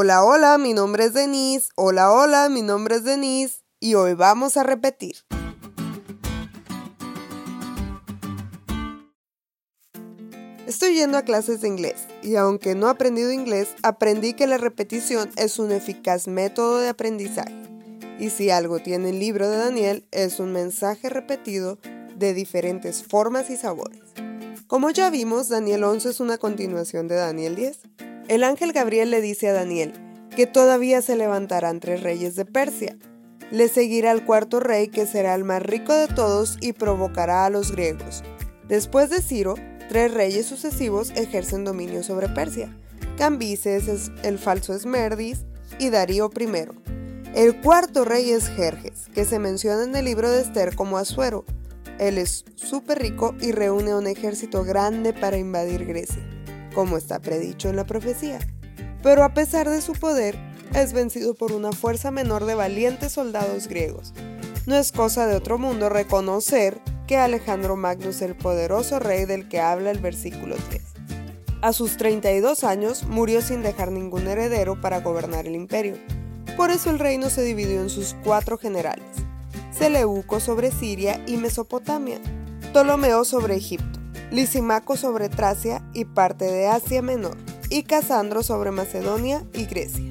Hola, hola, mi nombre es Denise. Hola, hola, mi nombre es Denise. Y hoy vamos a repetir. Estoy yendo a clases de inglés y aunque no he aprendido inglés, aprendí que la repetición es un eficaz método de aprendizaje. Y si algo tiene el libro de Daniel, es un mensaje repetido de diferentes formas y sabores. Como ya vimos, Daniel 11 es una continuación de Daniel 10. El ángel Gabriel le dice a Daniel que todavía se levantarán tres reyes de Persia. Le seguirá el cuarto rey que será el más rico de todos y provocará a los griegos. Después de Ciro, tres reyes sucesivos ejercen dominio sobre Persia. Cambises, el falso Esmerdis y Darío I. El cuarto rey es Jerjes, que se menciona en el libro de Esther como Asuero. Él es súper rico y reúne un ejército grande para invadir Grecia como está predicho en la profecía. Pero a pesar de su poder, es vencido por una fuerza menor de valientes soldados griegos. No es cosa de otro mundo reconocer que Alejandro Magno es el poderoso rey del que habla el versículo 3. A sus 32 años murió sin dejar ningún heredero para gobernar el imperio. Por eso el reino se dividió en sus cuatro generales. Seleuco sobre Siria y Mesopotamia, Ptolomeo sobre Egipto, Lisimaco sobre Tracia y parte de Asia Menor, y Casandro sobre Macedonia y Grecia.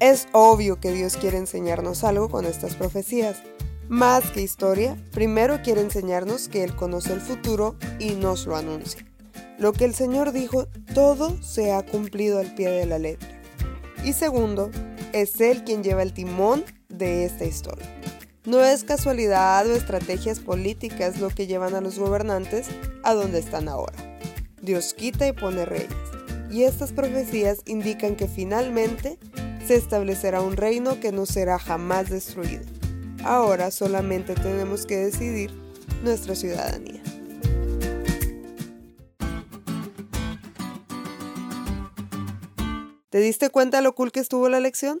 Es obvio que Dios quiere enseñarnos algo con estas profecías. Más que historia, primero quiere enseñarnos que Él conoce el futuro y nos lo anuncia. Lo que el Señor dijo, todo se ha cumplido al pie de la letra. Y segundo, es Él quien lleva el timón de esta historia. No es casualidad o estrategias políticas lo que llevan a los gobernantes a donde están ahora. Dios quita y pone reyes. Y estas profecías indican que finalmente se establecerá un reino que no será jamás destruido. Ahora solamente tenemos que decidir nuestra ciudadanía. ¿Te diste cuenta lo cool que estuvo la lección?